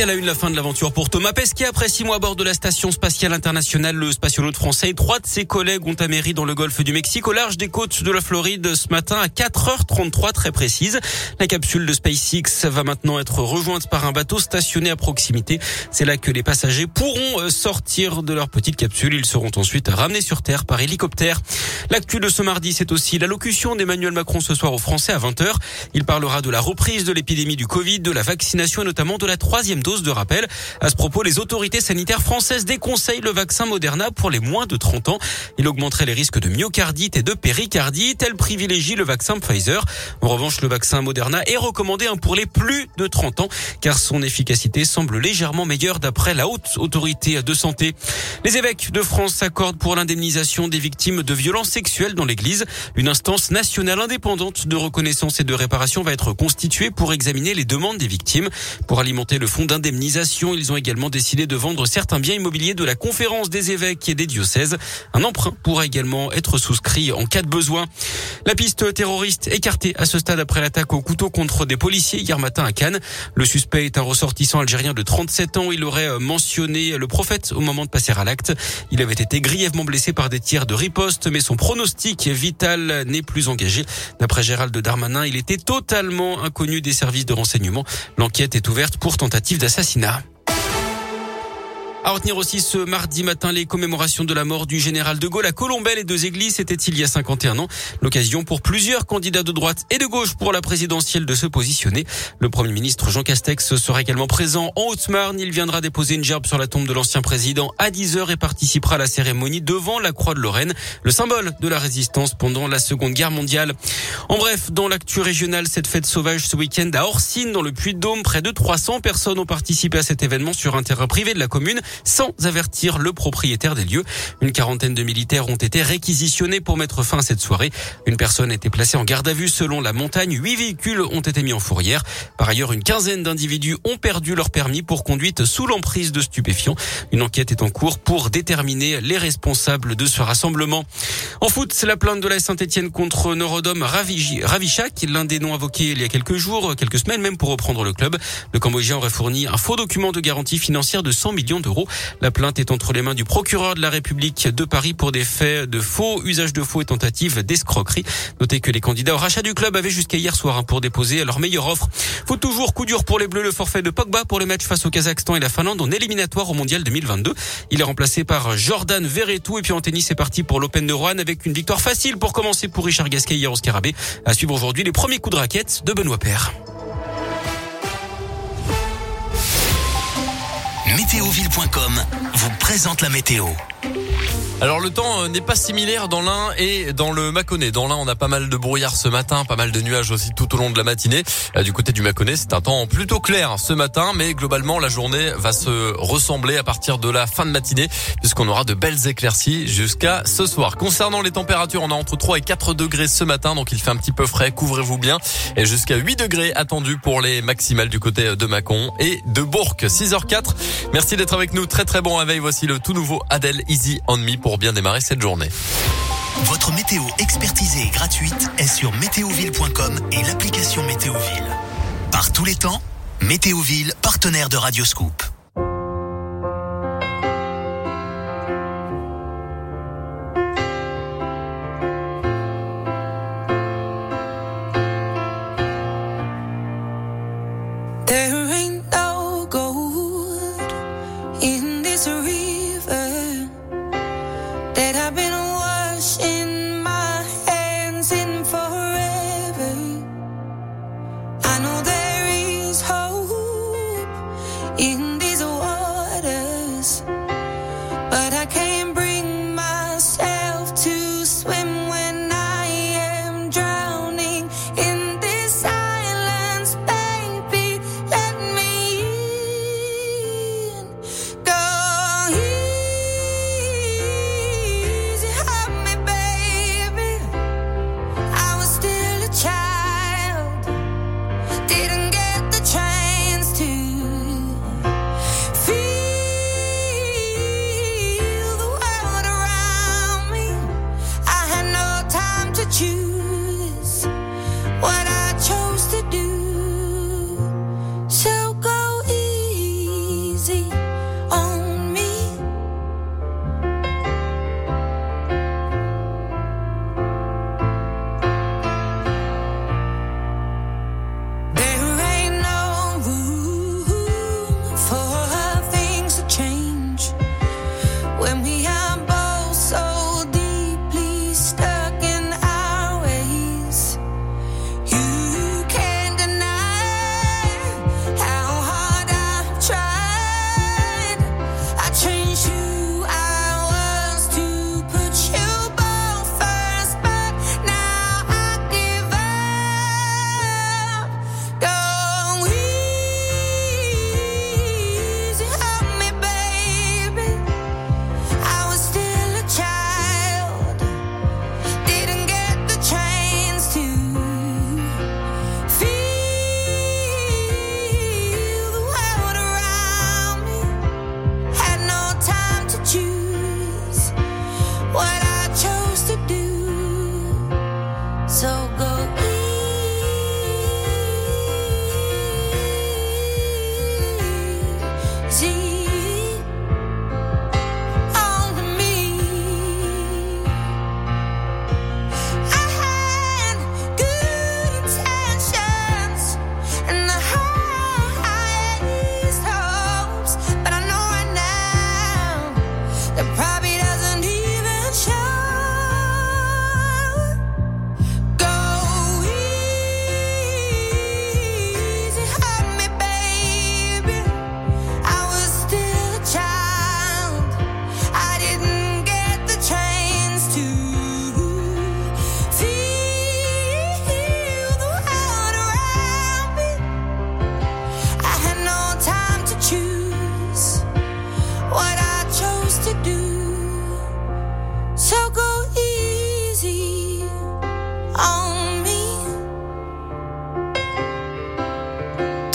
Et à la une, la fin de l'aventure pour Thomas Pesquet. Après six mois à bord de la station spatiale internationale, le spationaute français et trois de ses collègues ont améri dans le golfe du Mexique, au large des côtes de la Floride, ce matin à 4h33 très précise. La capsule de SpaceX va maintenant être rejointe par un bateau stationné à proximité. C'est là que les passagers pourront euh, sortir de leur petite capsule. Ils seront ensuite ramenés sur Terre par hélicoptère. L'actu de ce mardi, c'est aussi l'allocution d'Emmanuel Macron ce soir aux Français à 20h. Il parlera de la reprise de l'épidémie du Covid, de la vaccination et notamment de la troisième dose de rappel. À ce propos, les autorités sanitaires françaises déconseillent le vaccin Moderna pour les moins de 30 ans. Il augmenterait les risques de myocardite et de péricardite. Elle privilégie le vaccin Pfizer. En revanche, le vaccin Moderna est recommandé pour les plus de 30 ans car son efficacité semble légèrement meilleure d'après la haute autorité de santé. Les évêques de France s'accordent pour l'indemnisation des victimes de violences sexuelles dans l'église. Une instance nationale indépendante de reconnaissance et de réparation va être constituée pour examiner les demandes des victimes. Pour alimenter le fonds indemnisation. Ils ont également décidé de vendre certains biens immobiliers de la conférence des évêques et des diocèses. Un emprunt pourra également être souscrit en cas de besoin. La piste terroriste écartée à ce stade après l'attaque au couteau contre des policiers hier matin à Cannes. Le suspect est un ressortissant algérien de 37 ans. Il aurait mentionné le prophète au moment de passer à l'acte. Il avait été grièvement blessé par des tirs de riposte, mais son pronostic vital n'est plus engagé. D'après Gérald Darmanin, il était totalement inconnu des services de renseignement. L'enquête est ouverte pour tentative d'assassinat assassinat. À retenir aussi ce mardi matin les commémorations de la mort du général de Gaulle à Colombelle et deux églises. C'était il y a 51 ans. L'occasion pour plusieurs candidats de droite et de gauche pour la présidentielle de se positionner. Le premier ministre Jean Castex sera également présent en Haute-Marne. Il viendra déposer une gerbe sur la tombe de l'ancien président à 10 heures et participera à la cérémonie devant la Croix de Lorraine, le symbole de la résistance pendant la Seconde Guerre mondiale. En bref, dans l'actu régionale, cette fête sauvage ce week-end à Orsine, dans le Puy-de-Dôme, près de 300 personnes ont participé à cet événement sur un terrain privé de la commune sans avertir le propriétaire des lieux. Une quarantaine de militaires ont été réquisitionnés pour mettre fin à cette soirée. Une personne a été placée en garde à vue selon la montagne. Huit véhicules ont été mis en fourrière. Par ailleurs, une quinzaine d'individus ont perdu leur permis pour conduite sous l'emprise de stupéfiants. Une enquête est en cours pour déterminer les responsables de ce rassemblement. En foot, c'est la plainte de la Saint-Etienne contre Norodom Ravichak, l'un des noms invoqués il y a quelques jours, quelques semaines même pour reprendre le club. Le Cambodgien aurait fourni un faux document de garantie financière de 100 millions d'euros. La plainte est entre les mains du procureur de la République de Paris pour des faits de faux, usage de faux et tentative d'escroquerie. Notez que les candidats au rachat du club avaient jusqu'à hier soir hein, pour déposer leur meilleure offre. Faut toujours coup dur pour les Bleus, le forfait de Pogba pour les matchs face au Kazakhstan et la Finlande en éliminatoire au Mondial 2022. Il est remplacé par Jordan Verretou et puis en tennis c'est parti pour l'Open de Rouen avec une victoire facile pour commencer pour Richard Gasquet hier au Scarabée. À suivre aujourd'hui les premiers coups de raquette de Benoît Père. Météoville.com vous présente la météo. Alors le temps euh, n'est pas similaire dans l'un et dans le Mâconnais. Dans l'un, on a pas mal de brouillard ce matin, pas mal de nuages aussi tout au long de la matinée. Euh, du côté du Mâconnais, c'est un temps plutôt clair ce matin, mais globalement la journée va se ressembler à partir de la fin de matinée, puisqu'on aura de belles éclaircies jusqu'à ce soir. Concernant les températures, on a entre 3 et 4 degrés ce matin, donc il fait un petit peu frais, couvrez-vous bien, et jusqu'à 8 degrés attendus pour les maximales du côté de Mâcon et de Bourg. 6h04. Merci d'être avec nous. Très très bon réveil. Voici le tout nouveau Adèle Easy on Me pour bien démarrer cette journée. Votre météo expertisée et gratuite est sur météoville.com et l'application Météoville. Par tous les temps, Météoville, partenaire de Radioscoop. There in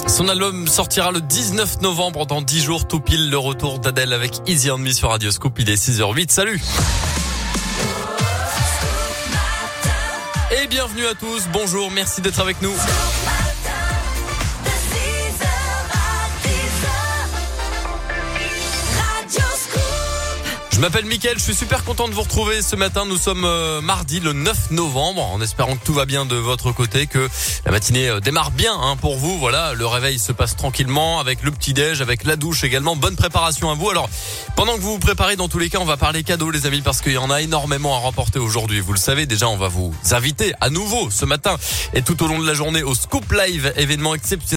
Son album sortira le 19 novembre dans 10 jours, tout pile le retour d'Adèle avec Easy on Me sur Radio Scoop. Il est 6h08. Salut! Et bienvenue à tous. Bonjour. Merci d'être avec nous. M'appelle Mickaël, je suis super content de vous retrouver ce matin. Nous sommes euh, mardi le 9 novembre, en espérant que tout va bien de votre côté, que la matinée euh, démarre bien hein, pour vous. Voilà, le réveil se passe tranquillement avec le petit déj, avec la douche également. Bonne préparation à vous. Alors, pendant que vous vous préparez, dans tous les cas, on va parler cadeaux les amis parce qu'il y en a énormément à remporter aujourd'hui. Vous le savez déjà, on va vous inviter à nouveau ce matin et tout au long de la journée au Scoop Live, événement exceptionnel.